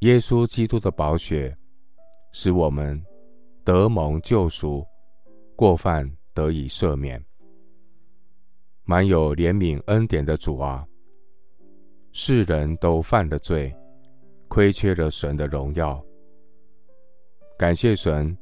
耶稣基督的宝血，使我们得蒙救赎，过犯得以赦免。满有怜悯恩典的主啊，世人都犯了罪，亏缺了神的荣耀。感谢神，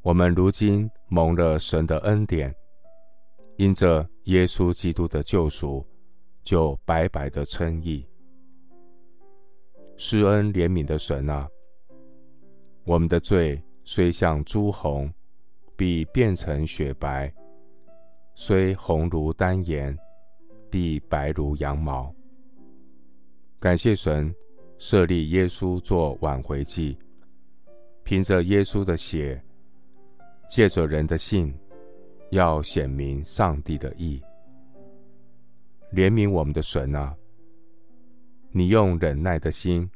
我们如今蒙了神的恩典，因着耶稣基督的救赎，就白白的称义。施恩怜悯的神啊，我们的罪虽像朱红，必变成雪白；虽红如丹颜，必白如羊毛。感谢神设立耶稣做挽回祭，凭着耶稣的血，借着人的信，要显明上帝的义。怜悯我们的神啊！你用忍耐的心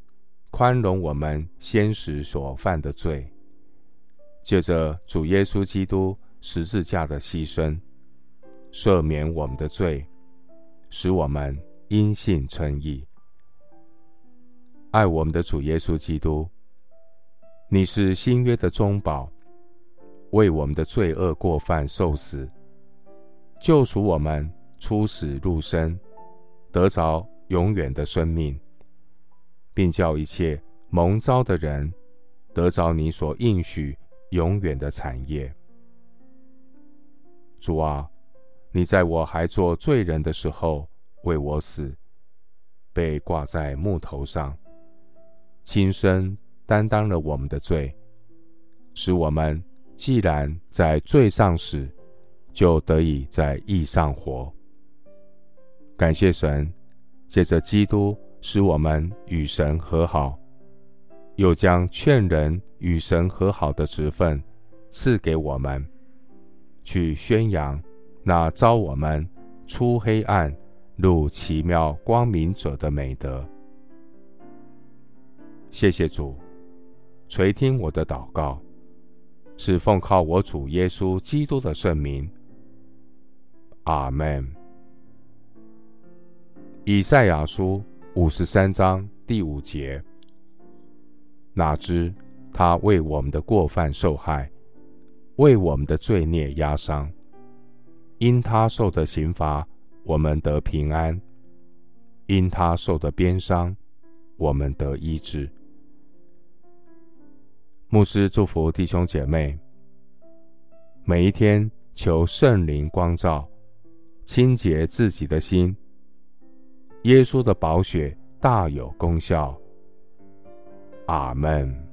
宽容我们先时所犯的罪，借着主耶稣基督十字架的牺牲，赦免我们的罪，使我们因信称义。爱我们的主耶稣基督，你是新约的中保，为我们的罪恶过犯受死，救赎我们出死入生，得着。永远的生命，并叫一切蒙召的人得着你所应许永远的产业。主啊，你在我还做罪人的时候为我死，被挂在木头上，亲身担当了我们的罪，使我们既然在罪上死，就得以在义上活。感谢神。借着基督，使我们与神和好，又将劝人与神和好的职分赐给我们，去宣扬那招我们出黑暗入奇妙光明者的美德。谢谢主，垂听我的祷告，是奉靠我主耶稣基督的圣名。阿门。以赛亚书五十三章第五节：哪知他为我们的过犯受害，为我们的罪孽压伤。因他受的刑罚，我们得平安；因他受的鞭伤，我们得医治。牧师祝福弟兄姐妹，每一天求圣灵光照，清洁自己的心。耶稣的宝血大有功效。阿门。